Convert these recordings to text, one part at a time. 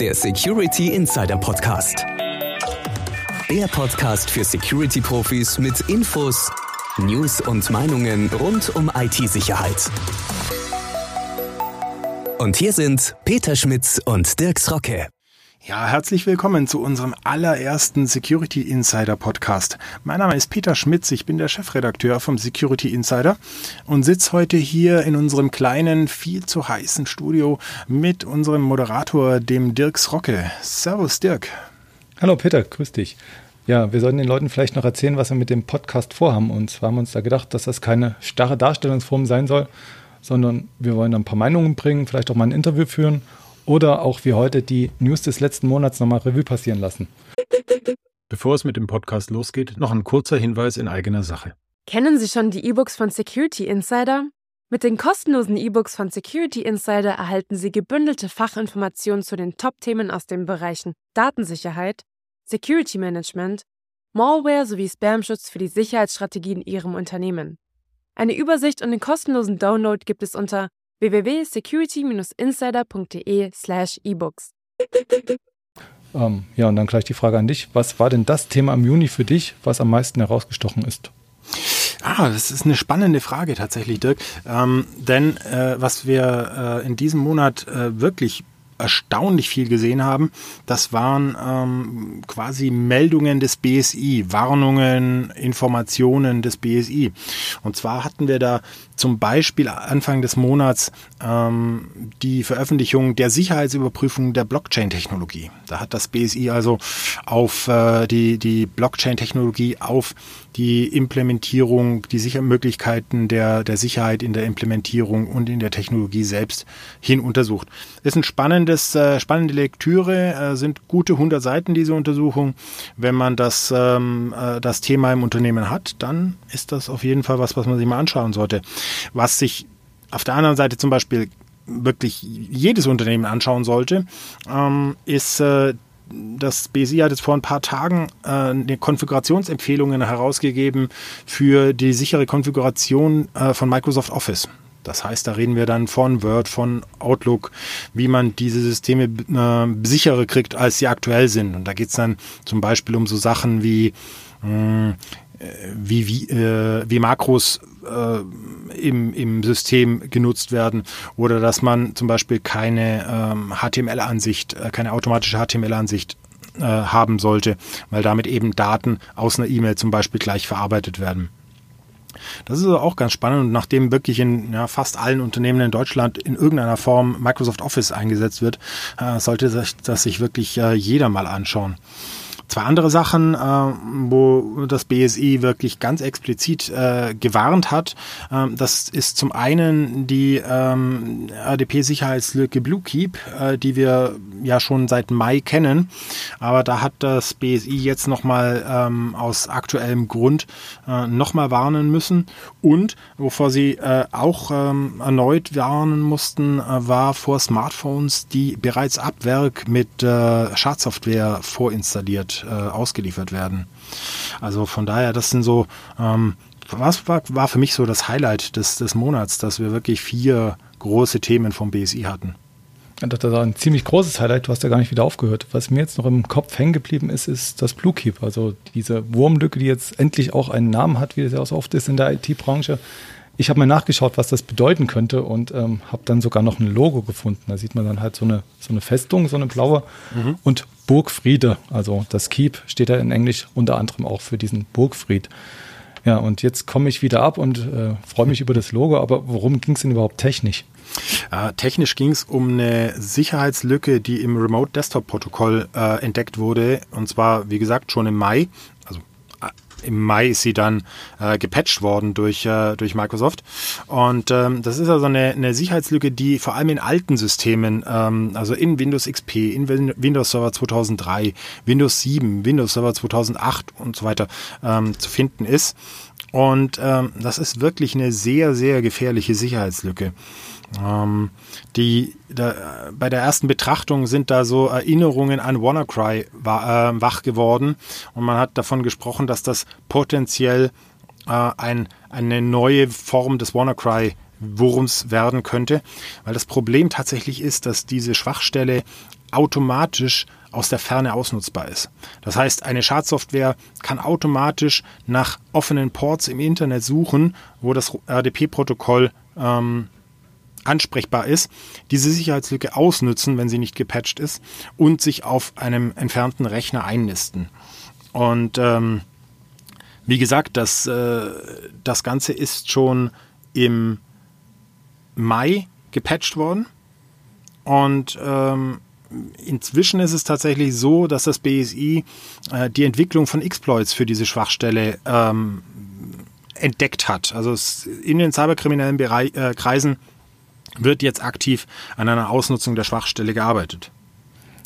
der Security Insider Podcast. Der Podcast für Security-Profis mit Infos, News und Meinungen rund um IT-Sicherheit. Und hier sind Peter Schmitz und Dirks Rocke. Ja, herzlich willkommen zu unserem allerersten Security Insider Podcast. Mein Name ist Peter Schmitz, ich bin der Chefredakteur vom Security Insider und sitze heute hier in unserem kleinen, viel zu heißen Studio mit unserem Moderator, dem Dirks Rocke. Servus, Dirk. Hallo, Peter, grüß dich. Ja, wir sollten den Leuten vielleicht noch erzählen, was wir mit dem Podcast vorhaben. Und zwar haben wir uns da gedacht, dass das keine starre Darstellungsform sein soll, sondern wir wollen ein paar Meinungen bringen, vielleicht auch mal ein Interview führen oder auch wie heute die News des letzten Monats nochmal Revue passieren lassen. Bevor es mit dem Podcast losgeht, noch ein kurzer Hinweis in eigener Sache. Kennen Sie schon die E-Books von Security Insider? Mit den kostenlosen E-Books von Security Insider erhalten Sie gebündelte Fachinformationen zu den Top-Themen aus den Bereichen Datensicherheit, Security Management, Malware sowie Spamschutz für die Sicherheitsstrategien in Ihrem Unternehmen. Eine Übersicht und den kostenlosen Download gibt es unter www.security-insider.de/ebooks. Ähm, ja, und dann gleich die Frage an dich. Was war denn das Thema im Juni für dich, was am meisten herausgestochen ist? Ah, das ist eine spannende Frage tatsächlich, Dirk. Ähm, denn äh, was wir äh, in diesem Monat äh, wirklich erstaunlich viel gesehen haben, das waren ähm, quasi Meldungen des BSI, Warnungen, Informationen des BSI. Und zwar hatten wir da zum Beispiel Anfang des Monats ähm, die Veröffentlichung der Sicherheitsüberprüfung der Blockchain-Technologie. Da hat das BSI also auf äh, die, die Blockchain-Technologie auf die Implementierung, die Sicher Möglichkeiten der, der Sicherheit in der Implementierung und in der Technologie selbst hin untersucht. Ist ein spannendes, äh, spannende Lektüre, äh, sind gute 100 Seiten diese Untersuchung. Wenn man das, ähm, äh, das Thema im Unternehmen hat, dann ist das auf jeden Fall was, was man sich mal anschauen sollte. Was sich auf der anderen Seite zum Beispiel wirklich jedes Unternehmen anschauen sollte, ähm, ist äh, das BSI hat jetzt vor ein paar Tagen äh, Konfigurationsempfehlungen herausgegeben für die sichere Konfiguration äh, von Microsoft Office. Das heißt, da reden wir dann von Word, von Outlook, wie man diese Systeme äh, sicherer kriegt, als sie aktuell sind. Und da geht es dann zum Beispiel um so Sachen wie mh, wie, wie, äh, wie Makros äh, im, im System genutzt werden oder dass man zum Beispiel keine ähm, HTML-Ansicht, äh, keine automatische HTML-Ansicht äh, haben sollte, weil damit eben Daten aus einer E-Mail zum Beispiel gleich verarbeitet werden. Das ist auch ganz spannend und nachdem wirklich in ja, fast allen Unternehmen in Deutschland in irgendeiner Form Microsoft Office eingesetzt wird, äh, sollte sich das sich wirklich äh, jeder mal anschauen. Zwei andere Sachen, äh, wo das BSI wirklich ganz explizit äh, gewarnt hat. Ähm, das ist zum einen die ähm, RDP-Sicherheitslücke Bluekeep, äh, die wir ja schon seit Mai kennen. Aber da hat das BSI jetzt nochmal ähm, aus aktuellem Grund äh, nochmal warnen müssen. Und wovor sie äh, auch ähm, erneut warnen mussten, äh, war vor Smartphones, die bereits ab Werk mit äh, Schadsoftware vorinstalliert äh, ausgeliefert werden. Also von daher, das sind so, ähm, was war, war für mich so das Highlight des, des Monats, dass wir wirklich vier große Themen vom BSI hatten. Das war ein ziemlich großes Highlight, du hast ja gar nicht wieder aufgehört. Was mir jetzt noch im Kopf hängen geblieben ist, ist das Bluekeep. Also diese Wurmlücke, die jetzt endlich auch einen Namen hat, wie das ja auch so oft ist in der IT-Branche. Ich habe mal nachgeschaut, was das bedeuten könnte und ähm, habe dann sogar noch ein Logo gefunden. Da sieht man dann halt so eine, so eine Festung, so eine blaue mhm. und Burgfriede. Also das Keep steht da in Englisch unter anderem auch für diesen Burgfried. Ja, und jetzt komme ich wieder ab und äh, freue mich über das Logo, aber worum ging es denn überhaupt technisch? Äh, technisch ging es um eine Sicherheitslücke, die im Remote Desktop Protokoll äh, entdeckt wurde. Und zwar, wie gesagt, schon im Mai im Mai ist sie dann äh, gepatcht worden durch, äh, durch Microsoft. Und ähm, das ist also eine, eine Sicherheitslücke, die vor allem in alten Systemen, ähm, also in Windows XP, in Windows Server 2003, Windows 7, Windows Server 2008 und so weiter ähm, zu finden ist. Und ähm, das ist wirklich eine sehr, sehr gefährliche Sicherheitslücke. Ähm, die, da, bei der ersten Betrachtung sind da so Erinnerungen an WannaCry wa, äh, wach geworden und man hat davon gesprochen, dass das potenziell äh, ein, eine neue Form des WannaCry worum es werden könnte, weil das Problem tatsächlich ist, dass diese Schwachstelle automatisch aus der Ferne ausnutzbar ist. Das heißt, eine Schadsoftware kann automatisch nach offenen Ports im Internet suchen, wo das RDP-Protokoll ähm, ansprechbar ist, diese Sicherheitslücke ausnutzen, wenn sie nicht gepatcht ist, und sich auf einem entfernten Rechner einnisten. Und ähm, wie gesagt, das, äh, das Ganze ist schon im Mai gepatcht worden. Und ähm, inzwischen ist es tatsächlich so, dass das BSI äh, die Entwicklung von Exploits für diese Schwachstelle ähm, entdeckt hat. Also in den cyberkriminellen Bereich, äh, Kreisen wird jetzt aktiv an einer Ausnutzung der Schwachstelle gearbeitet.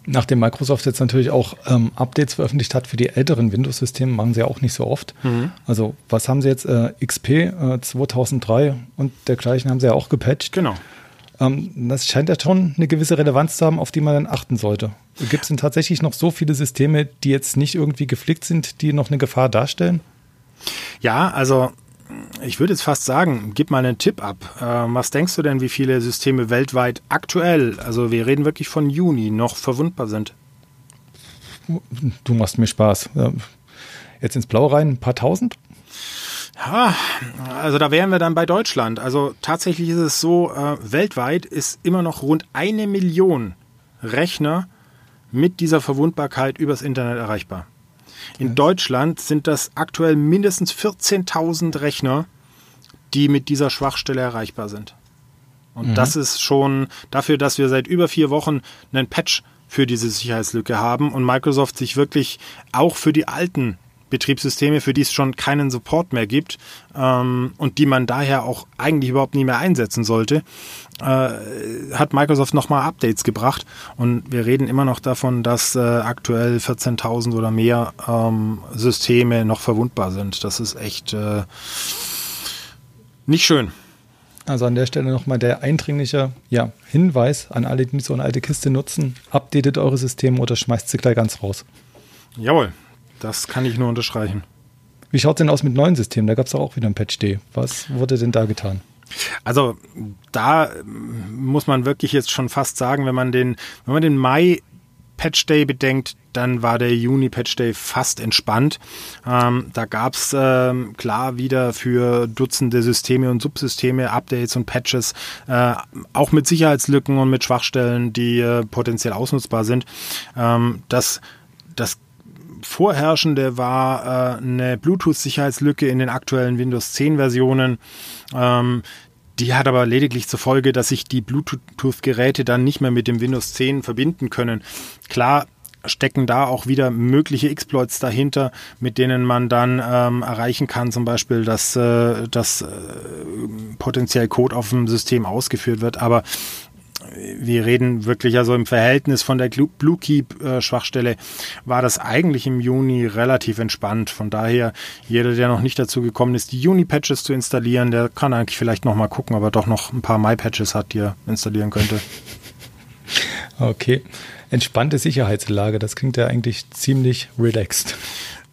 Nachdem Microsoft jetzt natürlich auch ähm, Updates veröffentlicht hat für die älteren Windows-Systeme, machen sie ja auch nicht so oft. Mhm. Also was haben sie jetzt? Äh, XP äh, 2003 und dergleichen haben sie ja auch gepatcht. Genau. Ähm, das scheint ja schon eine gewisse Relevanz zu haben, auf die man dann achten sollte. Gibt es denn tatsächlich noch so viele Systeme, die jetzt nicht irgendwie geflickt sind, die noch eine Gefahr darstellen? Ja, also ich würde jetzt fast sagen, gib mal einen Tipp ab. Ähm, was denkst du denn, wie viele Systeme weltweit aktuell, also wir reden wirklich von Juni, noch verwundbar sind? Du machst mir Spaß. Jetzt ins Blaue rein, ein paar tausend? Ja, also da wären wir dann bei Deutschland. Also tatsächlich ist es so, äh, weltweit ist immer noch rund eine Million Rechner mit dieser Verwundbarkeit übers Internet erreichbar. In Deutschland sind das aktuell mindestens 14.000 Rechner, die mit dieser Schwachstelle erreichbar sind. Und mhm. das ist schon dafür, dass wir seit über vier Wochen einen Patch für diese Sicherheitslücke haben und Microsoft sich wirklich auch für die alten Betriebssysteme, für die es schon keinen Support mehr gibt ähm, und die man daher auch eigentlich überhaupt nie mehr einsetzen sollte, äh, hat Microsoft nochmal Updates gebracht. Und wir reden immer noch davon, dass äh, aktuell 14.000 oder mehr ähm, Systeme noch verwundbar sind. Das ist echt äh, nicht schön. Also an der Stelle nochmal der eindringliche ja, Hinweis an alle, die so eine alte Kiste nutzen. Updatet eure Systeme oder schmeißt sie gleich ganz raus. Jawohl, das kann ich nur unterstreichen. Wie schaut es denn aus mit neuen Systemen? Da gab es auch wieder ein Patch D. Was wurde denn da getan? Also da muss man wirklich jetzt schon fast sagen, wenn man den, wenn man den Mai Patch Day bedenkt, dann war der Juni Patch Day fast entspannt. Ähm, da gab es ähm, klar wieder für Dutzende Systeme und Subsysteme Updates und Patches, äh, auch mit Sicherheitslücken und mit Schwachstellen, die äh, potenziell ausnutzbar sind. Ähm, das, das vorherrschende war äh, eine Bluetooth-Sicherheitslücke in den aktuellen Windows 10 Versionen. Ähm, die hat aber lediglich zur Folge, dass sich die Bluetooth-Geräte dann nicht mehr mit dem Windows 10 verbinden können. Klar stecken da auch wieder mögliche Exploits dahinter, mit denen man dann ähm, erreichen kann, zum Beispiel, dass, äh, dass äh, potenziell Code auf dem System ausgeführt wird. Aber wir reden wirklich also im Verhältnis von der Blue Keep äh, Schwachstelle war das eigentlich im Juni relativ entspannt. Von daher jeder, der noch nicht dazu gekommen ist, die Juni Patches zu installieren, der kann eigentlich vielleicht noch mal gucken, ob er doch noch ein paar Mai Patches hat, die er installieren könnte. Okay, entspannte Sicherheitslage, das klingt ja eigentlich ziemlich relaxed.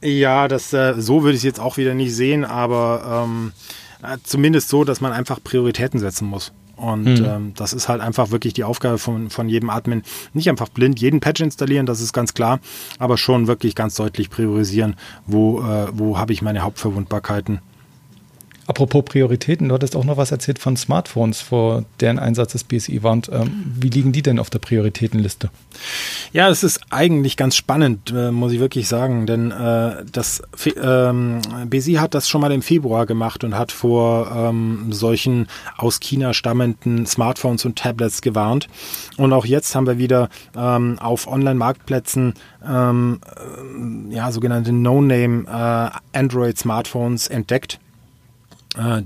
Ja, das äh, so würde ich es jetzt auch wieder nicht sehen, aber ähm, äh, zumindest so, dass man einfach Prioritäten setzen muss. Und mhm. ähm, das ist halt einfach wirklich die Aufgabe von, von jedem Admin. Nicht einfach blind jeden Patch installieren, das ist ganz klar, aber schon wirklich ganz deutlich priorisieren, wo, äh, wo habe ich meine Hauptverwundbarkeiten Apropos Prioritäten, du hattest auch noch was erzählt von Smartphones, vor deren Einsatz des BSI war. Und, ähm, wie liegen die denn auf der Prioritätenliste? Ja, es ist eigentlich ganz spannend, äh, muss ich wirklich sagen, denn äh, das ähm, BSI hat das schon mal im Februar gemacht und hat vor ähm, solchen aus China stammenden Smartphones und Tablets gewarnt. Und auch jetzt haben wir wieder ähm, auf Online-Marktplätzen ähm, äh, ja, sogenannte No-Name äh, Android-Smartphones entdeckt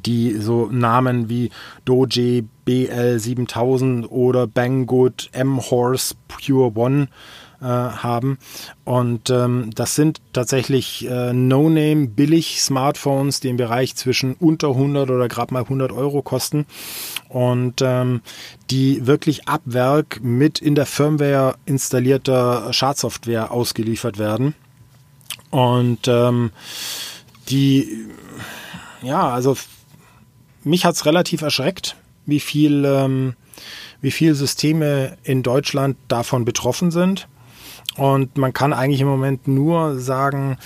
die so Namen wie Doji BL7000 oder Banggood M-Horse Pure One äh, haben. Und ähm, das sind tatsächlich äh, No-Name billig Smartphones, die im Bereich zwischen unter 100 oder gerade mal 100 Euro kosten und ähm, die wirklich ab Werk mit in der Firmware installierter Schadsoftware ausgeliefert werden. Und ähm, die ja, also mich hat es relativ erschreckt, wie viel, ähm, wie viele Systeme in Deutschland davon betroffen sind. Und man kann eigentlich im Moment nur sagen,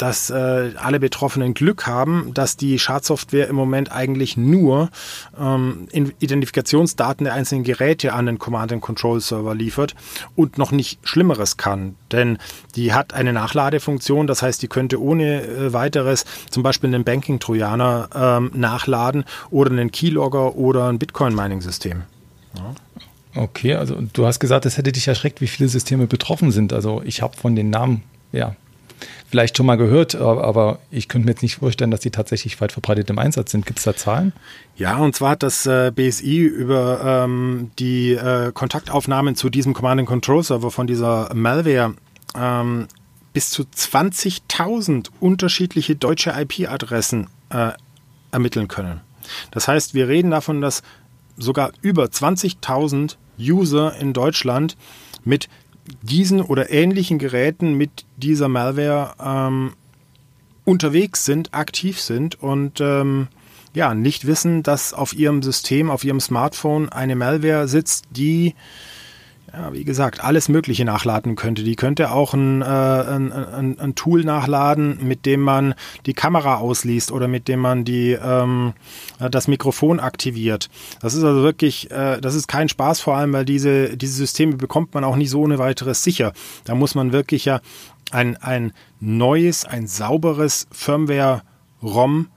dass äh, alle Betroffenen Glück haben, dass die Schadsoftware im Moment eigentlich nur ähm, Identifikationsdaten der einzelnen Geräte an den Command-and-Control-Server liefert und noch nicht Schlimmeres kann. Denn die hat eine Nachladefunktion, das heißt, die könnte ohne äh, weiteres zum Beispiel einen Banking-Trojaner ähm, nachladen oder einen Keylogger oder ein Bitcoin-Mining-System. Ja. Okay, also du hast gesagt, es hätte dich erschreckt, wie viele Systeme betroffen sind. Also ich habe von den Namen ja vielleicht schon mal gehört, aber ich könnte mir jetzt nicht vorstellen, dass die tatsächlich weit verbreitet im Einsatz sind. Gibt es da Zahlen? Ja, und zwar hat das äh, BSI über ähm, die äh, Kontaktaufnahmen zu diesem Command-and-Control-Server von dieser Malware ähm, bis zu 20.000 unterschiedliche deutsche IP-Adressen äh, ermitteln können. Das heißt, wir reden davon, dass sogar über 20.000 User in Deutschland mit diesen oder ähnlichen Geräten mit dieser Malware ähm, unterwegs sind, aktiv sind und ähm, ja, nicht wissen, dass auf ihrem System, auf ihrem Smartphone eine Malware sitzt, die ja, wie gesagt, alles Mögliche nachladen könnte. Die könnte auch ein, äh, ein, ein, ein, Tool nachladen, mit dem man die Kamera ausliest oder mit dem man die, ähm, das Mikrofon aktiviert. Das ist also wirklich, äh, das ist kein Spaß, vor allem, weil diese, diese Systeme bekommt man auch nicht so ohne weiteres sicher. Da muss man wirklich ja ein, ein neues, ein sauberes Firmware-ROM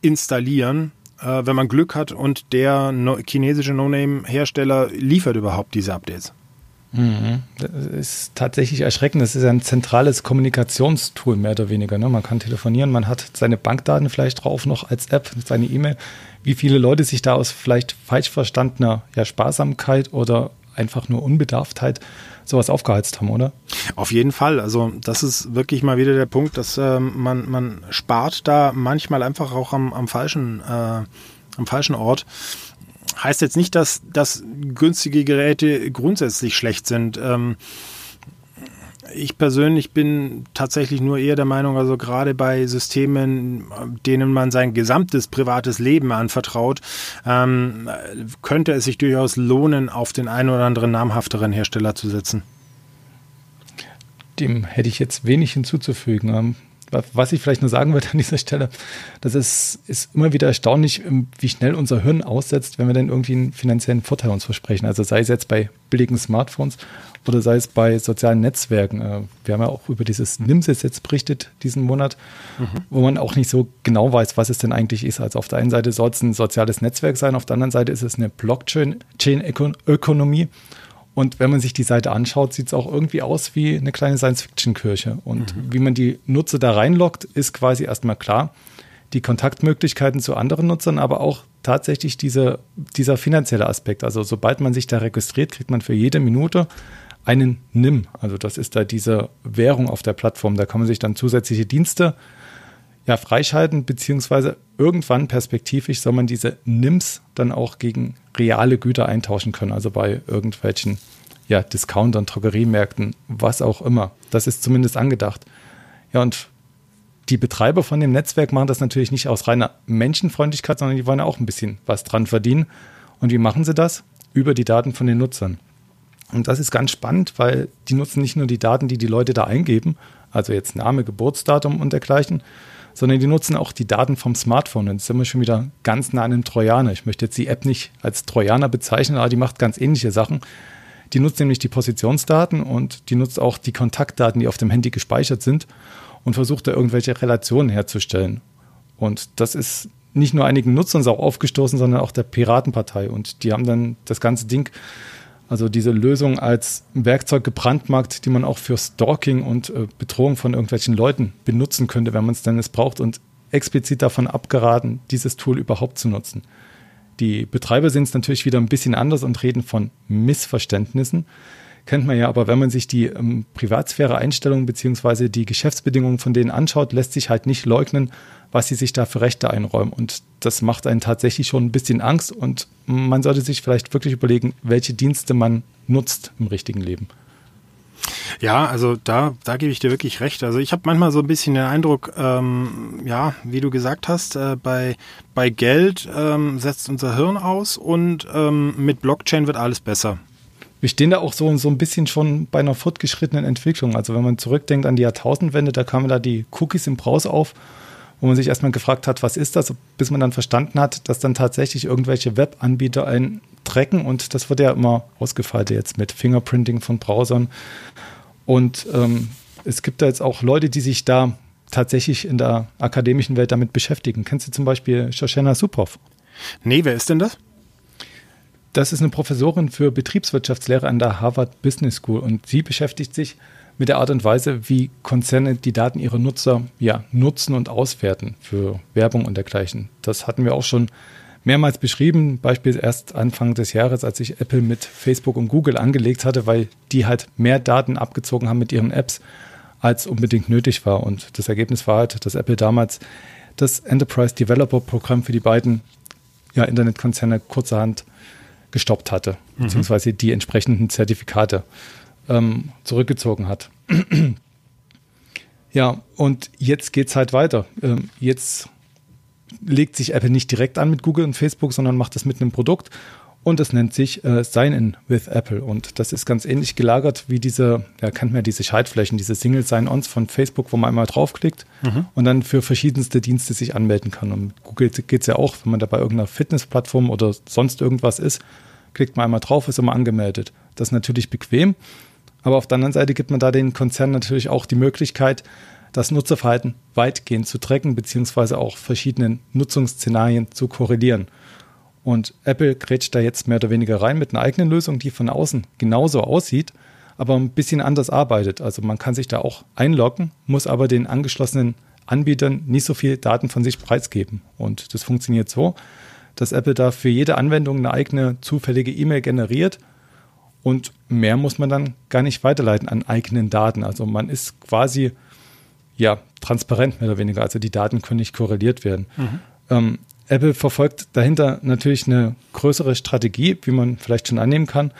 installieren, äh, wenn man Glück hat und der no chinesische No-Name-Hersteller liefert überhaupt diese Updates. Mhm. Das ist tatsächlich erschreckend. Das ist ein zentrales Kommunikationstool, mehr oder weniger. Ne? Man kann telefonieren, man hat seine Bankdaten vielleicht drauf noch als App, seine E-Mail. Wie viele Leute sich da aus vielleicht falsch verstandener ja, Sparsamkeit oder einfach nur Unbedarftheit sowas aufgeheizt haben, oder? Auf jeden Fall. Also das ist wirklich mal wieder der Punkt, dass ähm, man, man spart da manchmal einfach auch am, am falschen, äh, am falschen Ort. Heißt jetzt nicht, dass, dass günstige Geräte grundsätzlich schlecht sind. Ähm, ich persönlich bin tatsächlich nur eher der Meinung, also gerade bei Systemen, denen man sein gesamtes privates Leben anvertraut, ähm, könnte es sich durchaus lohnen, auf den einen oder anderen namhafteren Hersteller zu setzen. Dem hätte ich jetzt wenig hinzuzufügen. Ähm, was ich vielleicht nur sagen würde an dieser Stelle, das ist, ist immer wieder erstaunlich, ähm, wie schnell unser Hirn aussetzt, wenn wir dann irgendwie einen finanziellen Vorteil uns versprechen. Also sei es jetzt bei billigen Smartphones oder sei es bei sozialen Netzwerken. Äh, wir haben ja auch über dieses NIMSIS jetzt berichtet diesen Monat, mhm. wo man auch nicht so genau weiß, was es denn eigentlich ist. Also auf der einen Seite soll es ein soziales Netzwerk sein, auf der anderen Seite ist es eine Blockchain-Ökonomie. Und wenn man sich die Seite anschaut, sieht es auch irgendwie aus wie eine kleine Science-Fiction-Kirche. Und mhm. wie man die Nutzer da reinlockt, ist quasi erstmal klar. Die Kontaktmöglichkeiten zu anderen Nutzern, aber auch tatsächlich diese, dieser finanzielle Aspekt. Also sobald man sich da registriert, kriegt man für jede Minute einen NIM. Also das ist da diese Währung auf der Plattform. Da kann man sich dann zusätzliche Dienste ja, freischalten, beziehungsweise irgendwann perspektivisch soll man diese NIMs dann auch gegen reale Güter eintauschen können, also bei irgendwelchen ja, Discountern, Drogeriemärkten, was auch immer. Das ist zumindest angedacht. Ja, und die Betreiber von dem Netzwerk machen das natürlich nicht aus reiner Menschenfreundlichkeit, sondern die wollen auch ein bisschen was dran verdienen. Und wie machen sie das? Über die Daten von den Nutzern. Und das ist ganz spannend, weil die nutzen nicht nur die Daten, die die Leute da eingeben, also jetzt Name, Geburtsdatum und dergleichen, sondern die nutzen auch die Daten vom Smartphone. Und jetzt sind wir schon wieder ganz nah an einem Trojaner. Ich möchte jetzt die App nicht als Trojaner bezeichnen, aber die macht ganz ähnliche Sachen. Die nutzt nämlich die Positionsdaten und die nutzt auch die Kontaktdaten, die auf dem Handy gespeichert sind und versucht da irgendwelche Relationen herzustellen. Und das ist nicht nur einigen Nutzern auch aufgestoßen, sondern auch der Piratenpartei. Und die haben dann das ganze Ding also diese Lösung als Werkzeug gebrandmarkt, die man auch für Stalking und äh, Bedrohung von irgendwelchen Leuten benutzen könnte, wenn man es denn braucht und explizit davon abgeraten, dieses Tool überhaupt zu nutzen. Die Betreiber sind es natürlich wieder ein bisschen anders und reden von Missverständnissen. Kennt man ja, aber wenn man sich die ähm, Privatsphäre-Einstellungen beziehungsweise die Geschäftsbedingungen von denen anschaut, lässt sich halt nicht leugnen, was sie sich da für Rechte einräumen. Und das macht einen tatsächlich schon ein bisschen Angst und man sollte sich vielleicht wirklich überlegen, welche Dienste man nutzt im richtigen Leben. Ja, also da, da gebe ich dir wirklich recht. Also ich habe manchmal so ein bisschen den Eindruck, ähm, ja, wie du gesagt hast, äh, bei, bei Geld ähm, setzt unser Hirn aus und ähm, mit Blockchain wird alles besser. Wir stehen da auch so, so ein bisschen schon bei einer fortgeschrittenen Entwicklung. Also wenn man zurückdenkt an die Jahrtausendwende, da kamen da die Cookies im Browser auf, wo man sich erstmal gefragt hat, was ist das, bis man dann verstanden hat, dass dann tatsächlich irgendwelche Webanbieter einen tracken und das wird ja immer ausgefeilt jetzt mit Fingerprinting von Browsern. Und ähm, es gibt da jetzt auch Leute, die sich da tatsächlich in der akademischen Welt damit beschäftigen. Kennst du zum Beispiel Shoshana Suprov? Nee, wer ist denn das? Das ist eine Professorin für Betriebswirtschaftslehre an der Harvard Business School und sie beschäftigt sich mit der Art und Weise, wie Konzerne die Daten ihrer Nutzer ja, nutzen und auswerten für Werbung und dergleichen. Das hatten wir auch schon mehrmals beschrieben, beispielsweise erst Anfang des Jahres, als sich Apple mit Facebook und Google angelegt hatte, weil die halt mehr Daten abgezogen haben mit ihren Apps, als unbedingt nötig war. Und das Ergebnis war halt, dass Apple damals das Enterprise Developer Programm für die beiden ja, Internetkonzerne kurzerhand gestoppt hatte, mhm. beziehungsweise die entsprechenden Zertifikate ähm, zurückgezogen hat. ja, und jetzt geht es halt weiter. Ähm, jetzt legt sich Apple nicht direkt an mit Google und Facebook, sondern macht das mit einem Produkt und das nennt sich äh, Sign-In with Apple. Und das ist ganz ähnlich gelagert wie diese, ja, kennt man ja diese Schaltflächen, diese Single Sign-Ons von Facebook, wo man einmal draufklickt mhm. und dann für verschiedenste Dienste sich anmelden kann. Und mit Google geht es ja auch, wenn man da bei irgendeiner Fitnessplattform oder sonst irgendwas ist, klickt man einmal drauf, ist immer angemeldet. Das ist natürlich bequem. Aber auf der anderen Seite gibt man da den Konzernen natürlich auch die Möglichkeit, das Nutzerverhalten weitgehend zu tracken, beziehungsweise auch verschiedenen Nutzungsszenarien zu korrelieren. Und Apple grätscht da jetzt mehr oder weniger rein mit einer eigenen Lösung, die von außen genauso aussieht, aber ein bisschen anders arbeitet. Also man kann sich da auch einloggen, muss aber den angeschlossenen Anbietern nicht so viel Daten von sich preisgeben. Und das funktioniert so, dass Apple da für jede Anwendung eine eigene zufällige E-Mail generiert und mehr muss man dann gar nicht weiterleiten an eigenen Daten. Also man ist quasi ja, transparent mehr oder weniger. Also die Daten können nicht korreliert werden. Mhm. Ähm, Apple verfolgt dahinter natürlich eine größere Strategie, wie man vielleicht schon annehmen kann,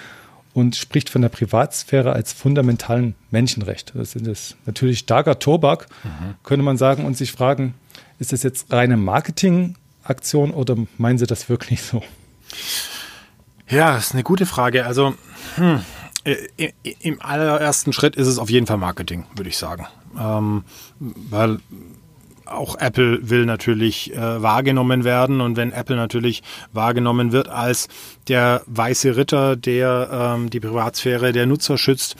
und spricht von der Privatsphäre als fundamentalen Menschenrecht. Das ist natürlich starker Tobak, mhm. könnte man sagen, und sich fragen, ist das jetzt reine Marketingaktion oder meinen Sie das wirklich so? Ja, das ist eine gute Frage. Also hm, im allerersten Schritt ist es auf jeden Fall Marketing, würde ich sagen ähm, weil auch Apple will natürlich äh, wahrgenommen werden und wenn Apple natürlich wahrgenommen wird als der weiße Ritter, der ähm, die Privatsphäre der Nutzer schützt,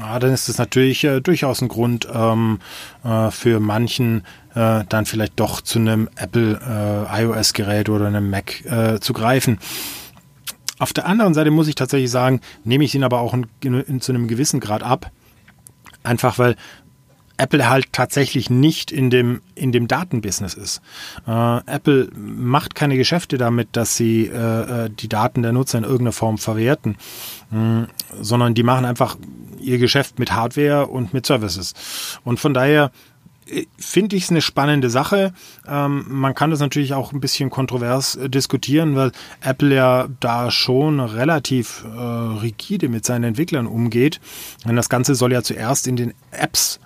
ja, dann ist das natürlich äh, durchaus ein Grund ähm, äh, für manchen äh, dann vielleicht doch zu einem Apple äh, iOS-Gerät oder einem Mac äh, zu greifen. Auf der anderen Seite muss ich tatsächlich sagen, nehme ich ihn aber auch in, in, zu einem gewissen Grad ab. Einfach weil Apple halt tatsächlich nicht in dem, in dem Datenbusiness ist. Äh, Apple macht keine Geschäfte damit, dass sie äh, äh die Daten der Nutzer in irgendeiner Form verwerten, mh, sondern die machen einfach ihr Geschäft mit Hardware und mit Services. Und von daher finde ich es eine spannende Sache. Ähm, man kann das natürlich auch ein bisschen kontrovers äh, diskutieren, weil Apple ja da schon relativ äh, rigide mit seinen Entwicklern umgeht. Denn das Ganze soll ja zuerst in den Apps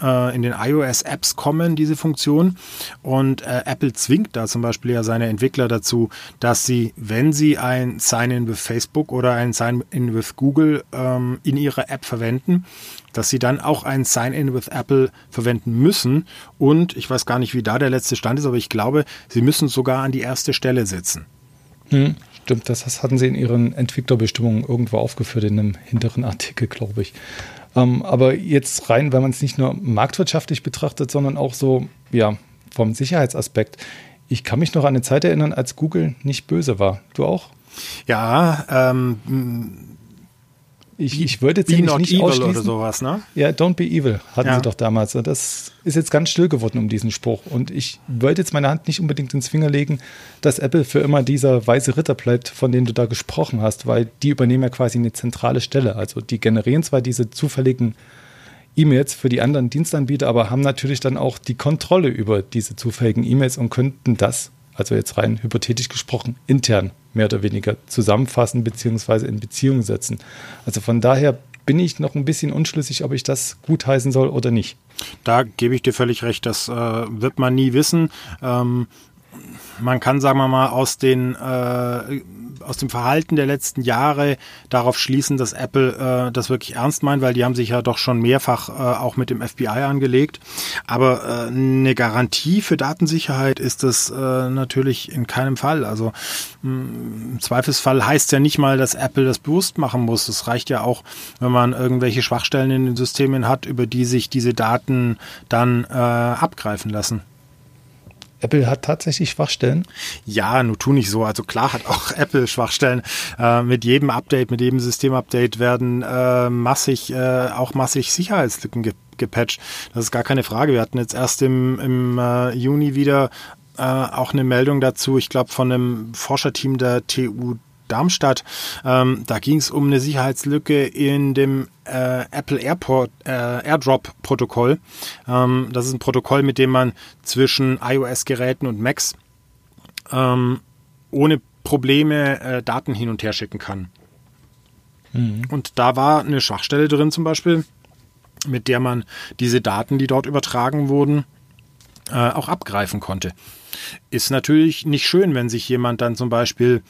äh, in den iOS-Apps kommen, diese Funktion. Und äh, Apple zwingt da zum Beispiel ja seine Entwickler dazu, dass sie, wenn sie ein Sign-in with Facebook oder ein Sign-in with Google ähm, in ihrer App verwenden, dass sie dann auch ein Sign-in with Apple verwenden müssen. Und ich weiß gar nicht, wie da der letzte Stand ist, aber ich glaube, sie müssen sogar an die erste Stelle setzen. Hm, stimmt, das hatten sie in ihren Entwicklerbestimmungen irgendwo aufgeführt, in einem hinteren Artikel, glaube ich. Ähm, aber jetzt rein, wenn man es nicht nur marktwirtschaftlich betrachtet, sondern auch so, ja, vom Sicherheitsaspekt. Ich kann mich noch an eine Zeit erinnern, als Google nicht böse war. Du auch? Ja, ähm, ich, ich würde jetzt nicht evil ausschließen. oder sowas, ne? Ja, don't be evil hatten ja. sie doch damals. Und das ist jetzt ganz still geworden um diesen Spruch. Und ich wollte jetzt meine Hand nicht unbedingt ins Finger legen, dass Apple für immer dieser weiße Ritter bleibt, von dem du da gesprochen hast, weil die übernehmen ja quasi eine zentrale Stelle. Also die generieren zwar diese zufälligen E-Mails für die anderen Dienstanbieter, aber haben natürlich dann auch die Kontrolle über diese zufälligen E-Mails und könnten das, also jetzt rein hypothetisch gesprochen, intern mehr oder weniger zusammenfassen bzw. in Beziehung setzen. Also von daher bin ich noch ein bisschen unschlüssig, ob ich das gutheißen soll oder nicht. Da gebe ich dir völlig recht, das äh, wird man nie wissen. Ähm, man kann, sagen wir mal, aus den äh, aus dem Verhalten der letzten Jahre darauf schließen, dass Apple äh, das wirklich ernst meint, weil die haben sich ja doch schon mehrfach äh, auch mit dem FBI angelegt. Aber äh, eine Garantie für Datensicherheit ist das äh, natürlich in keinem Fall. Also mh, mm, im Zweifelsfall heißt ja nicht mal, dass Apple das bewusst machen muss. Es reicht ja auch, wenn man irgendwelche Schwachstellen in den Systemen hat, über die sich diese Daten dann äh, abgreifen lassen. Apple hat tatsächlich Schwachstellen? Ja, nur tu nicht so. Also klar hat auch Apple Schwachstellen. Äh, mit jedem Update, mit jedem Systemupdate werden äh, massig, äh, auch massig Sicherheitslücken ge gepatcht. Das ist gar keine Frage. Wir hatten jetzt erst im, im äh, Juni wieder äh, auch eine Meldung dazu, ich glaube von einem Forscherteam der TU Darmstadt. Ähm, da ging es um eine Sicherheitslücke in dem äh, Apple Airport, äh, AirDrop-Protokoll. Ähm, das ist ein Protokoll, mit dem man zwischen iOS-Geräten und Macs ähm, ohne Probleme äh, Daten hin und her schicken kann. Mhm. Und da war eine Schwachstelle drin zum Beispiel, mit der man diese Daten, die dort übertragen wurden, äh, auch abgreifen konnte. Ist natürlich nicht schön, wenn sich jemand dann zum Beispiel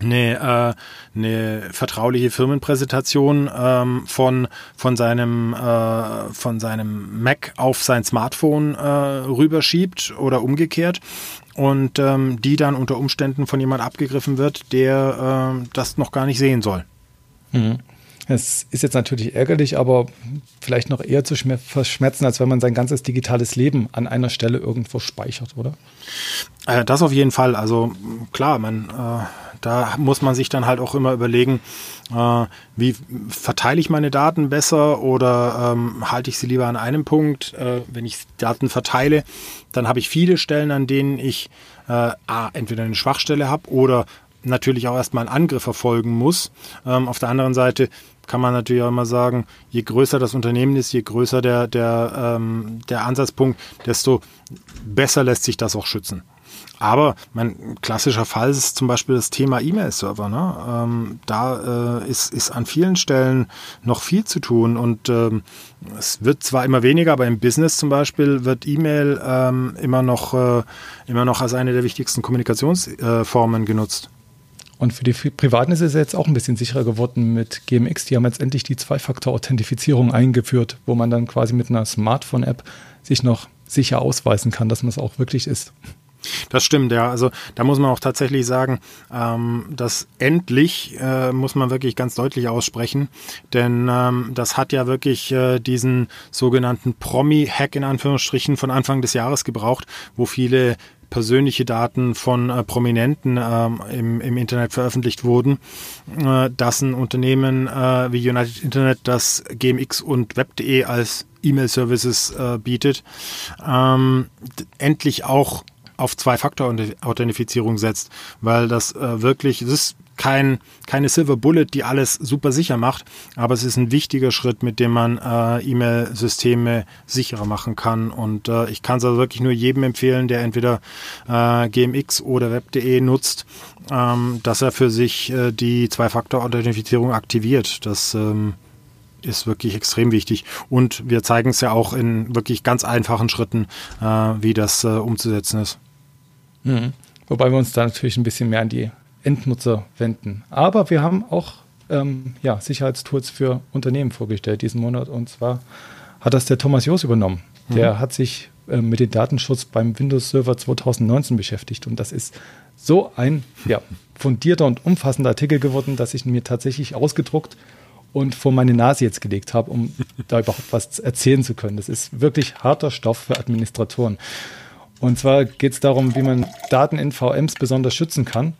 eine, äh, eine vertrauliche Firmenpräsentation ähm, von von seinem äh, von seinem Mac auf sein Smartphone äh, rüberschiebt oder umgekehrt und ähm, die dann unter Umständen von jemand abgegriffen wird, der äh, das noch gar nicht sehen soll. Mhm. Es ist jetzt natürlich ärgerlich, aber vielleicht noch eher zu verschmerzen, als wenn man sein ganzes digitales Leben an einer Stelle irgendwo speichert, oder? Äh, das auf jeden Fall. Also klar, man äh, da muss man sich dann halt auch immer überlegen, äh, wie verteile ich meine Daten besser oder ähm, halte ich sie lieber an einem Punkt. Äh, wenn ich Daten verteile, dann habe ich viele Stellen, an denen ich äh, entweder eine Schwachstelle habe oder natürlich auch erstmal einen Angriff verfolgen muss. Ähm, auf der anderen Seite kann man natürlich auch immer sagen, je größer das Unternehmen ist, je größer der, der, ähm, der Ansatzpunkt, desto besser lässt sich das auch schützen. Aber mein klassischer Fall ist zum Beispiel das Thema E-Mail-Server. Ne? Ähm, da äh, ist, ist an vielen Stellen noch viel zu tun und ähm, es wird zwar immer weniger, aber im Business zum Beispiel wird E-Mail ähm, immer noch äh, immer noch als eine der wichtigsten Kommunikationsformen äh, genutzt. Und für die Privaten ist es jetzt auch ein bisschen sicherer geworden mit GMX. Die haben jetzt endlich die Zwei-Faktor-Authentifizierung eingeführt, wo man dann quasi mit einer Smartphone-App sich noch sicher ausweisen kann, dass man es auch wirklich ist. Das stimmt, ja. Also da muss man auch tatsächlich sagen, ähm, dass endlich äh, muss man wirklich ganz deutlich aussprechen, denn ähm, das hat ja wirklich äh, diesen sogenannten Promi-Hack in Anführungsstrichen von Anfang des Jahres gebraucht, wo viele persönliche Daten von äh, Prominenten ähm, im, im Internet veröffentlicht wurden, äh, dass ein Unternehmen äh, wie United Internet das GMX und Web.de als E-Mail-Services äh, bietet, ähm, endlich auch auf Zwei-Faktor-Authentifizierung setzt, weil das äh, wirklich, es ist kein, keine Silver Bullet, die alles super sicher macht, aber es ist ein wichtiger Schritt, mit dem man äh, E-Mail-Systeme sicherer machen kann. Und äh, ich kann es also wirklich nur jedem empfehlen, der entweder äh, GMX oder Web.de nutzt, ähm, dass er für sich äh, die Zwei-Faktor-Authentifizierung aktiviert. Das ähm, ist wirklich extrem wichtig. Und wir zeigen es ja auch in wirklich ganz einfachen Schritten, äh, wie das äh, umzusetzen ist. Mhm. Wobei wir uns da natürlich ein bisschen mehr an die Endnutzer wenden. Aber wir haben auch ähm, ja, Sicherheitstools für Unternehmen vorgestellt diesen Monat. Und zwar hat das der Thomas Joos übernommen. Der mhm. hat sich äh, mit dem Datenschutz beim Windows Server 2019 beschäftigt. Und das ist so ein ja, fundierter und umfassender Artikel geworden, dass ich mir tatsächlich ausgedruckt und vor meine Nase jetzt gelegt habe, um da überhaupt was erzählen zu können. Das ist wirklich harter Stoff für Administratoren. Und zwar geht es darum, wie man Daten in VMs besonders schützen kann.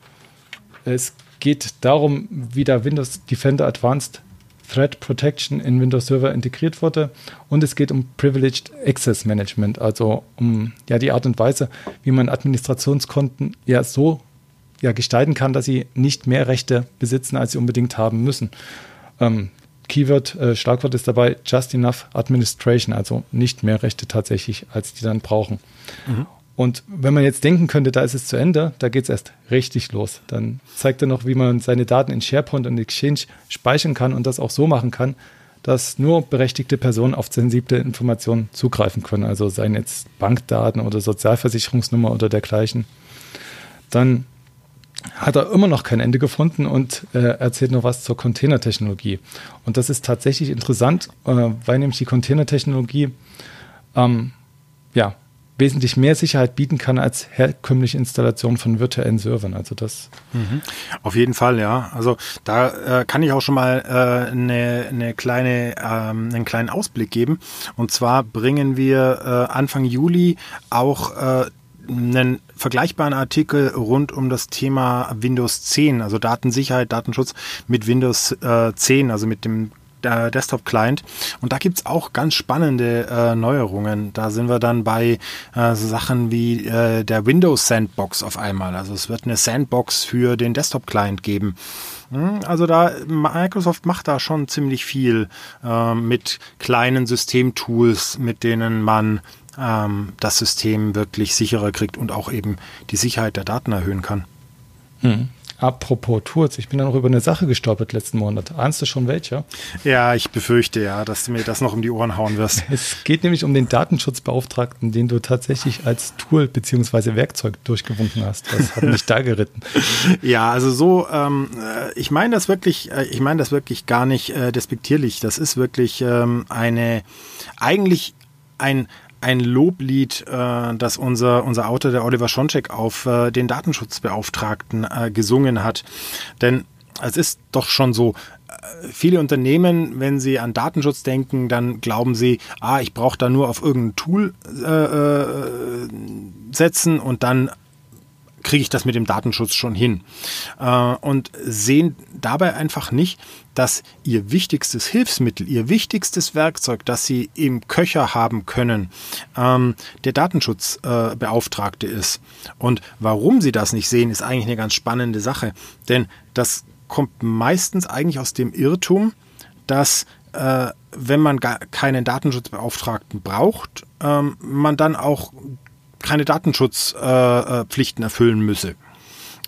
Es geht darum, wie der Windows Defender Advanced Threat Protection in Windows Server integriert wurde. Und es geht um Privileged Access Management, also um ja, die Art und Weise, wie man Administrationskonten ja so ja, gestalten kann, dass sie nicht mehr Rechte besitzen, als sie unbedingt haben müssen. Ähm, Keyword, äh, Schlagwort ist dabei Just Enough Administration, also nicht mehr Rechte tatsächlich, als die dann brauchen. Mhm. Und wenn man jetzt denken könnte, da ist es zu Ende, da geht es erst richtig los. Dann zeigt er noch, wie man seine Daten in SharePoint und Exchange speichern kann und das auch so machen kann, dass nur berechtigte Personen auf sensible Informationen zugreifen können. Also seien jetzt Bankdaten oder Sozialversicherungsnummer oder dergleichen. Dann hat er immer noch kein Ende gefunden und äh, erzählt noch was zur Containertechnologie. Und das ist tatsächlich interessant, äh, weil nämlich die Containertechnologie ähm, ja, wesentlich mehr Sicherheit bieten kann als herkömmliche Installation von virtuellen Servern. Also das. Mhm. Auf jeden Fall, ja. Also da äh, kann ich auch schon mal äh, eine, eine kleine, ähm, einen kleinen Ausblick geben. Und zwar bringen wir äh, Anfang Juli auch äh, einen vergleichbaren Artikel rund um das Thema Windows 10, also Datensicherheit, Datenschutz mit Windows äh, 10, also mit dem äh, Desktop-Client. Und da gibt's auch ganz spannende äh, Neuerungen. Da sind wir dann bei äh, so Sachen wie äh, der Windows Sandbox auf einmal. Also es wird eine Sandbox für den Desktop-Client geben. Hm, also da Microsoft macht da schon ziemlich viel äh, mit kleinen Systemtools, mit denen man ähm, das System wirklich sicherer kriegt und auch eben die Sicherheit der Daten erhöhen kann. Hm. Apropos Tools, ich bin da noch über eine Sache gestolpert letzten Monat. Ahnst du schon welche? Ja, ich befürchte ja, dass du mir das noch um die Ohren hauen wirst. Es geht nämlich um den Datenschutzbeauftragten, den du tatsächlich als Tool bzw. Werkzeug durchgewunken hast. Das hat mich da geritten. Ja, also so, ähm, äh, ich meine das wirklich, äh, ich meine das wirklich gar nicht äh, despektierlich. Das ist wirklich ähm, eine, eigentlich ein, ein Loblied, äh, das unser, unser Autor, der Oliver Schoncheck, auf äh, den Datenschutzbeauftragten äh, gesungen hat. Denn es ist doch schon so, äh, viele Unternehmen, wenn sie an Datenschutz denken, dann glauben sie, ah, ich brauche da nur auf irgendein Tool äh, äh, setzen und dann kriege ich das mit dem Datenschutz schon hin. Äh, und sehen dabei einfach nicht, dass ihr wichtigstes Hilfsmittel, ihr wichtigstes Werkzeug, das sie im Köcher haben können, ähm, der Datenschutzbeauftragte ist. Und warum sie das nicht sehen, ist eigentlich eine ganz spannende Sache. Denn das kommt meistens eigentlich aus dem Irrtum, dass äh, wenn man gar keinen Datenschutzbeauftragten braucht, ähm, man dann auch keine Datenschutzpflichten äh, erfüllen müsse.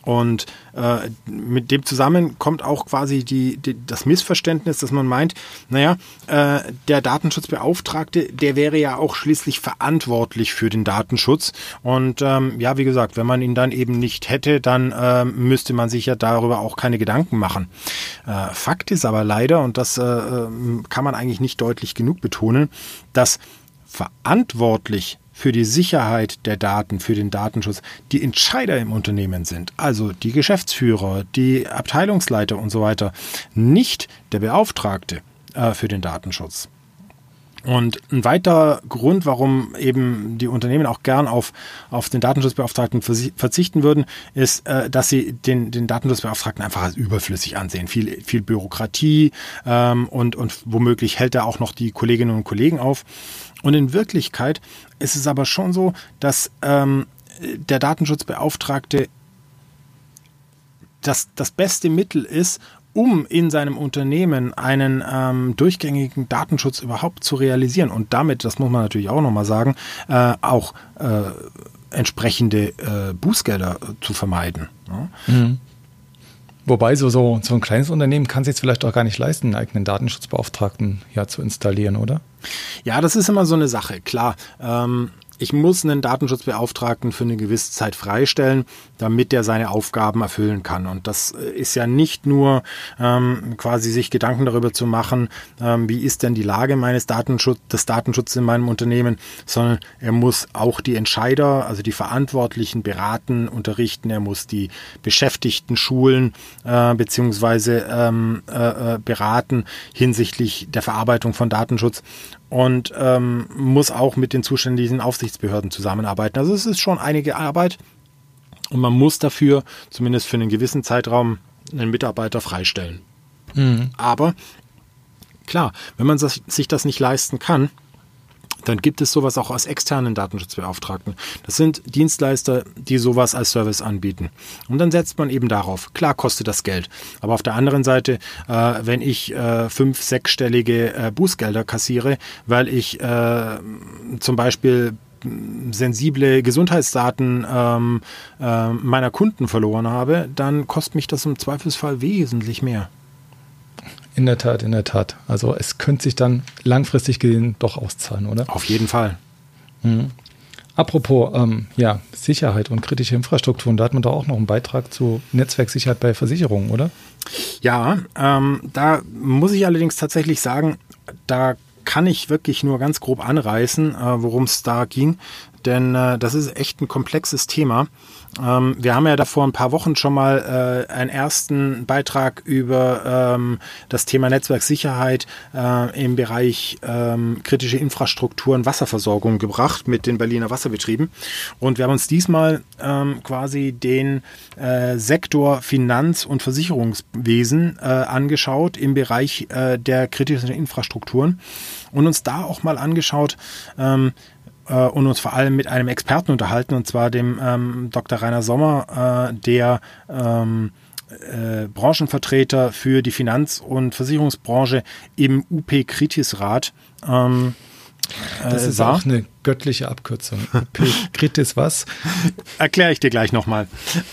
Und äh, mit dem zusammen kommt auch quasi die, die, das Missverständnis, dass man meint, naja, äh, der Datenschutzbeauftragte, der wäre ja auch schließlich verantwortlich für den Datenschutz. Und ähm, ja, wie gesagt, wenn man ihn dann eben nicht hätte, dann äh, müsste man sich ja darüber auch keine Gedanken machen. Äh, Fakt ist aber leider, und das äh, äh kann man eigentlich nicht deutlich genug betonen, dass verantwortlich für die Sicherheit der Daten, für den Datenschutz, die Entscheider im Unternehmen sind, also die Geschäftsführer, die Abteilungsleiter und so weiter, nicht der Beauftragte äh, für den Datenschutz. Und ein weiterer Grund, warum eben die Unternehmen auch gern auf, auf den Datenschutzbeauftragten verzichten würden, ist, äh, dass sie den, den Datenschutzbeauftragten einfach als überflüssig ansehen. Viel, viel Bürokratie ähm, und, und womöglich hält er auch noch die Kolleginnen und Kollegen auf. Und in Wirklichkeit ist es aber schon so, dass ähm, der Datenschutzbeauftragte das, das beste Mittel ist, um in seinem Unternehmen einen ähm, durchgängigen Datenschutz überhaupt zu realisieren und damit, das muss man natürlich auch nochmal sagen, äh, auch äh, entsprechende äh, Bußgelder zu vermeiden. Ja? Mhm. Wobei so, so, so ein kleines Unternehmen kann sich jetzt vielleicht auch gar nicht leisten, einen eigenen Datenschutzbeauftragten ja zu installieren, oder? Ja, das ist immer so eine Sache. Klar, ähm, ich muss einen Datenschutzbeauftragten für eine gewisse Zeit freistellen, damit er seine Aufgaben erfüllen kann. Und das äh, ist ja nicht nur ähm, quasi sich Gedanken darüber zu machen, ähm, wie ist denn die Lage meines Datenschutz, des Datenschutzes in meinem Unternehmen, sondern er muss auch die Entscheider, also die Verantwortlichen beraten, unterrichten, er muss die Beschäftigten schulen äh, beziehungsweise ähm, äh, äh beraten hinsichtlich der Verarbeitung von Datenschutz und ähm, muss auch mit den zuständigen Aufsichtsbehörden zusammenarbeiten. Also es ist schon einige Arbeit und man muss dafür zumindest für einen gewissen Zeitraum einen Mitarbeiter freistellen. Mhm. Aber klar, wenn man sich das nicht leisten kann, dann gibt es sowas auch als externen Datenschutzbeauftragten. Das sind Dienstleister, die sowas als Service anbieten. Und dann setzt man eben darauf. Klar kostet das Geld. Aber auf der anderen Seite, äh, wenn ich äh, fünf, sechsstellige äh, Bußgelder kassiere, weil ich äh, zum Beispiel sensible Gesundheitsdaten ähm, äh, meiner Kunden verloren habe, dann kostet mich das im Zweifelsfall wesentlich mehr. In der Tat, in der Tat. Also es könnte sich dann langfristig gesehen doch auszahlen, oder? Auf jeden Fall. Mhm. Apropos ähm, ja, Sicherheit und kritische Infrastrukturen, da hat man doch auch noch einen Beitrag zu Netzwerksicherheit bei Versicherungen, oder? Ja, ähm, da muss ich allerdings tatsächlich sagen, da kann ich wirklich nur ganz grob anreißen, äh, worum es da ging, denn äh, das ist echt ein komplexes Thema. Ähm, wir haben ja da vor ein paar Wochen schon mal äh, einen ersten Beitrag über ähm, das Thema Netzwerksicherheit äh, im Bereich ähm, kritische Infrastrukturen, Wasserversorgung gebracht mit den Berliner Wasserbetrieben. Und wir haben uns diesmal ähm, quasi den äh, Sektor Finanz- und Versicherungswesen äh, angeschaut im Bereich äh, der kritischen Infrastrukturen und uns da auch mal angeschaut, ähm, äh, und uns vor allem mit einem Experten unterhalten, und zwar dem ähm, Dr. Rainer Sommer, äh, der ähm, äh, Branchenvertreter für die Finanz- und Versicherungsbranche im UP Kritisrat. Ähm, das ist war. auch eine göttliche Abkürzung. Kritis was? Erkläre ich dir gleich nochmal.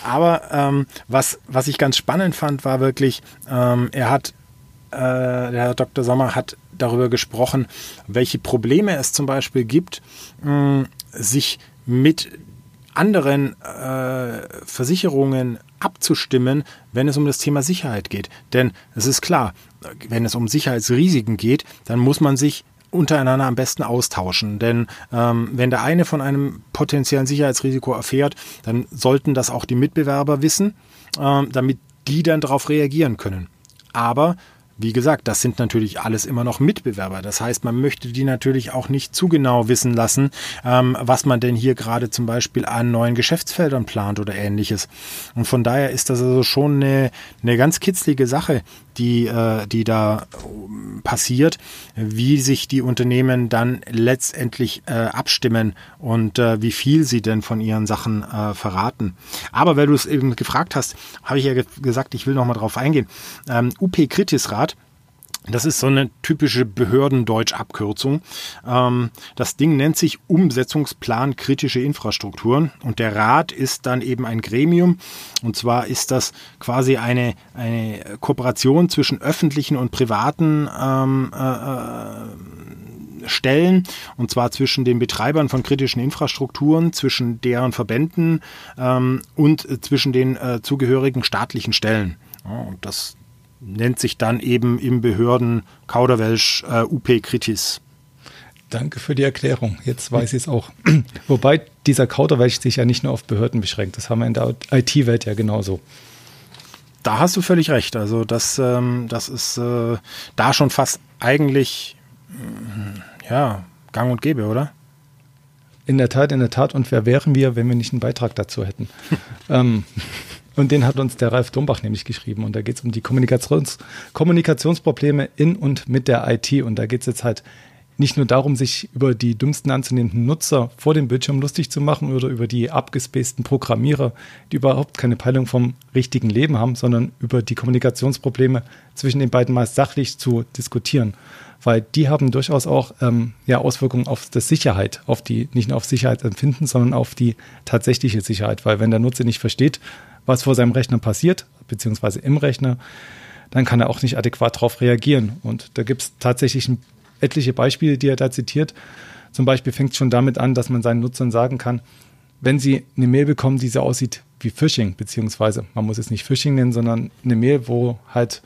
Aber ähm, was, was ich ganz spannend fand, war wirklich, ähm, er hat, äh, der Herr Dr. Sommer hat darüber gesprochen, welche Probleme es zum Beispiel gibt, sich mit anderen äh, Versicherungen abzustimmen, wenn es um das Thema Sicherheit geht. Denn es ist klar, wenn es um Sicherheitsrisiken geht, dann muss man sich untereinander am besten austauschen. Denn ähm, wenn der eine von einem potenziellen Sicherheitsrisiko erfährt, dann sollten das auch die Mitbewerber wissen, ähm, damit die dann darauf reagieren können. Aber wie gesagt, das sind natürlich alles immer noch Mitbewerber. Das heißt, man möchte die natürlich auch nicht zu genau wissen lassen, ähm, was man denn hier gerade zum Beispiel an neuen Geschäftsfeldern plant oder ähnliches. Und von daher ist das also schon eine, eine ganz kitzlige Sache, die, äh, die da ähm, passiert, wie sich die Unternehmen dann letztendlich äh, abstimmen und äh, wie viel sie denn von ihren Sachen äh, verraten. Aber weil du es eben gefragt hast, habe ich ja ge gesagt, ich will noch mal drauf eingehen. Ähm, UP Kritisrat das ist so eine typische Behördendeutsch-Abkürzung. Ähm, das Ding nennt sich Umsetzungsplan kritische Infrastrukturen und der Rat ist dann eben ein Gremium. Und zwar ist das quasi eine, eine Kooperation zwischen öffentlichen und privaten ähm, äh, äh Stellen, und zwar zwischen den Betreibern von kritischen Infrastrukturen, zwischen deren Verbänden ähm, und äh, zwischen den äh, zugehörigen staatlichen Stellen. Und das nennt sich dann eben im Behörden Kauderwelsch äh, UP Kritis. Danke für die Erklärung. Jetzt weiß ich es auch. Wobei dieser Kauderwelsch sich ja nicht nur auf Behörden beschränkt. Das haben wir in der IT-Welt ja genauso. Da hast du völlig recht. Also das, ähm, das ist äh, da schon fast eigentlich äh, ja, gang und gäbe, oder? In der Tat, in der Tat. Und wer wären wir, wenn wir nicht einen Beitrag dazu hätten? ähm, und den hat uns der Ralf Dombach nämlich geschrieben. Und da geht es um die Kommunikations Kommunikationsprobleme in und mit der IT. Und da geht es jetzt halt nicht nur darum, sich über die dümmsten anzunehmenden Nutzer vor dem Bildschirm lustig zu machen oder über die abgespaceden Programmierer, die überhaupt keine Peilung vom richtigen Leben haben, sondern über die Kommunikationsprobleme zwischen den beiden mal sachlich zu diskutieren. Weil die haben durchaus auch ähm, ja, Auswirkungen auf das Sicherheit, auf die, nicht nur auf Sicherheitsempfinden, sondern auf die tatsächliche Sicherheit. Weil wenn der Nutzer nicht versteht, was vor seinem Rechner passiert, beziehungsweise im Rechner, dann kann er auch nicht adäquat darauf reagieren. Und da gibt es tatsächlich etliche Beispiele, die er da zitiert. Zum Beispiel fängt es schon damit an, dass man seinen Nutzern sagen kann, wenn sie eine Mail bekommen, die so aussieht wie Phishing, beziehungsweise man muss es nicht Phishing nennen, sondern eine Mail, wo halt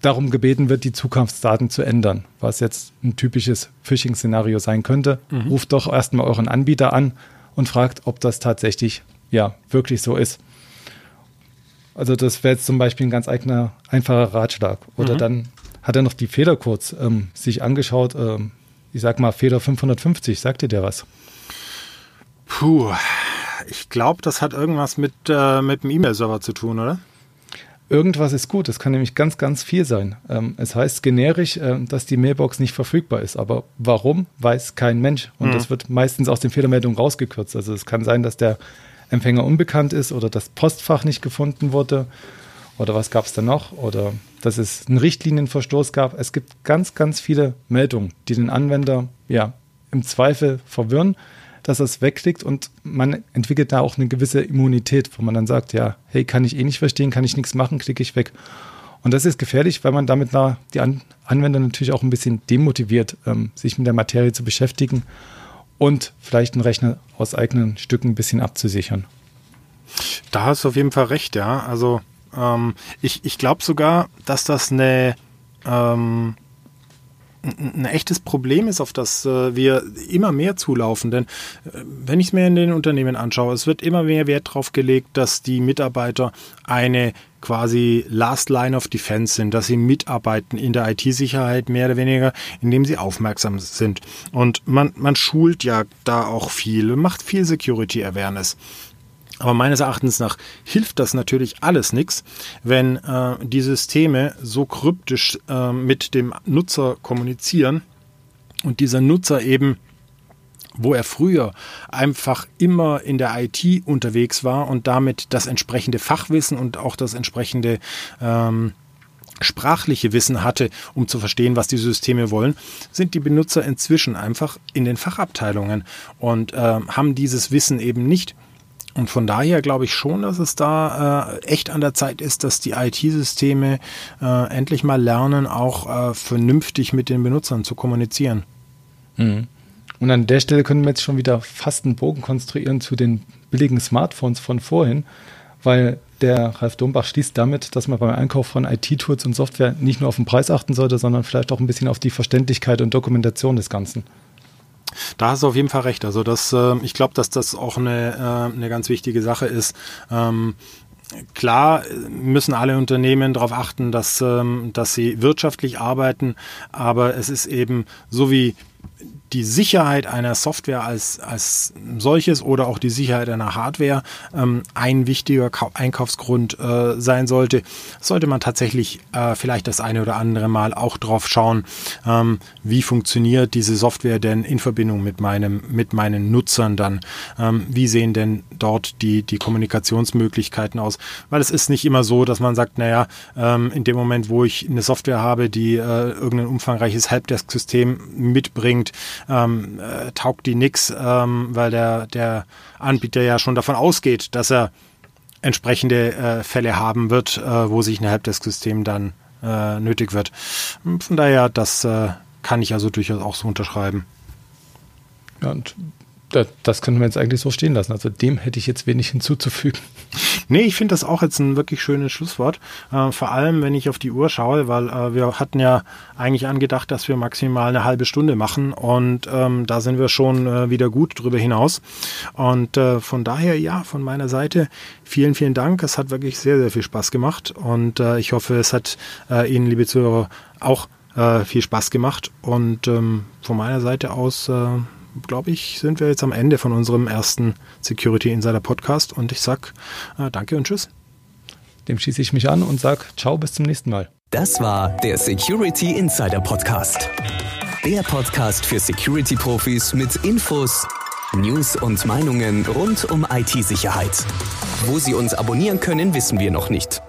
darum gebeten wird, die Zukunftsdaten zu ändern, was jetzt ein typisches Phishing-Szenario sein könnte. Mhm. Ruft doch erstmal euren Anbieter an und fragt, ob das tatsächlich ja wirklich so ist. Also das wäre jetzt zum Beispiel ein ganz eigener, einfacher Ratschlag. Oder mhm. dann hat er noch die Feder kurz ähm, sich angeschaut. Ähm, ich sag mal Feder 550. Sagt dir der was? Puh, ich glaube, das hat irgendwas mit, äh, mit dem E-Mail-Server zu tun, oder? Irgendwas ist gut. Es kann nämlich ganz, ganz viel sein. Ähm, es heißt generisch, äh, dass die Mailbox nicht verfügbar ist. Aber warum, weiß kein Mensch. Und mhm. das wird meistens aus den Fehlermeldungen rausgekürzt. Also es kann sein, dass der Empfänger unbekannt ist oder das Postfach nicht gefunden wurde oder was gab es da noch oder dass es einen Richtlinienverstoß gab. Es gibt ganz, ganz viele Meldungen, die den Anwender ja im Zweifel verwirren, dass das wegklickt und man entwickelt da auch eine gewisse Immunität, wo man dann sagt, ja, hey, kann ich eh nicht verstehen, kann ich nichts machen, klicke ich weg. Und das ist gefährlich, weil man damit die Anwender natürlich auch ein bisschen demotiviert, ähm, sich mit der Materie zu beschäftigen und vielleicht einen Rechner aus eigenen Stücken ein bisschen abzusichern. Da hast du auf jeden Fall recht, ja. Also ähm, ich, ich glaube sogar, dass das eine ähm, ein echtes Problem ist, auf das äh, wir immer mehr zulaufen. Denn äh, wenn ich es mir in den Unternehmen anschaue, es wird immer mehr Wert darauf gelegt, dass die Mitarbeiter eine quasi Last Line of Defense sind, dass sie mitarbeiten in der IT-Sicherheit mehr oder weniger, indem sie aufmerksam sind. Und man, man schult ja da auch viel, macht viel Security Awareness. Aber meines Erachtens nach hilft das natürlich alles nichts, wenn äh, die Systeme so kryptisch äh, mit dem Nutzer kommunizieren und dieser Nutzer eben wo er früher einfach immer in der IT unterwegs war und damit das entsprechende Fachwissen und auch das entsprechende ähm, sprachliche Wissen hatte, um zu verstehen, was die Systeme wollen, sind die Benutzer inzwischen einfach in den Fachabteilungen und äh, haben dieses Wissen eben nicht. Und von daher glaube ich schon, dass es da äh, echt an der Zeit ist, dass die IT-Systeme äh, endlich mal lernen, auch äh, vernünftig mit den Benutzern zu kommunizieren. Mhm. Und an der Stelle können wir jetzt schon wieder fast einen Bogen konstruieren zu den billigen Smartphones von vorhin, weil der Ralf Dombach schließt damit, dass man beim Einkauf von IT-Tools und Software nicht nur auf den Preis achten sollte, sondern vielleicht auch ein bisschen auf die Verständlichkeit und Dokumentation des Ganzen. Da hast du auf jeden Fall recht. Also das, äh, ich glaube, dass das auch eine, äh, eine ganz wichtige Sache ist. Ähm, Klar müssen alle Unternehmen darauf achten, dass, ähm, dass sie wirtschaftlich arbeiten, aber es ist eben so wie die Sicherheit einer Software als, als solches oder auch die Sicherheit einer Hardware ähm, ein wichtiger Einkaufsgrund äh, sein sollte, sollte man tatsächlich äh, vielleicht das eine oder andere Mal auch drauf schauen, ähm, wie funktioniert diese Software denn in Verbindung mit meinem, mit meinen Nutzern dann? Ähm, wie sehen denn dort die, die Kommunikationsmöglichkeiten aus? Weil es ist nicht immer so, dass man sagt, naja, ähm, in dem Moment, wo ich eine Software habe, die äh, irgendein umfangreiches Helpdesk-System mitbringt, ähm, äh, taugt die nix, ähm, weil der, der Anbieter ja schon davon ausgeht, dass er entsprechende äh, Fälle haben wird, äh, wo sich ein Helpdesk-System dann äh, nötig wird. Von daher, das äh, kann ich also durchaus auch so unterschreiben. Ja, und das können wir jetzt eigentlich so stehen lassen. Also dem hätte ich jetzt wenig hinzuzufügen. Nee, ich finde das auch jetzt ein wirklich schönes Schlusswort. Äh, vor allem, wenn ich auf die Uhr schaue, weil äh, wir hatten ja eigentlich angedacht, dass wir maximal eine halbe Stunde machen und ähm, da sind wir schon äh, wieder gut drüber hinaus. Und äh, von daher, ja, von meiner Seite vielen, vielen Dank. Es hat wirklich sehr, sehr viel Spaß gemacht und äh, ich hoffe, es hat äh, Ihnen, liebe Zuhörer, auch viel Spaß gemacht. Und ähm, von meiner Seite aus glaube ich, sind wir jetzt am Ende von unserem ersten Security Insider Podcast und ich sag äh, danke und tschüss. Dem schließe ich mich an und sag ciao bis zum nächsten Mal. Das war der Security Insider Podcast. Der Podcast für Security Profis mit Infos, News und Meinungen rund um IT-Sicherheit. Wo Sie uns abonnieren können, wissen wir noch nicht.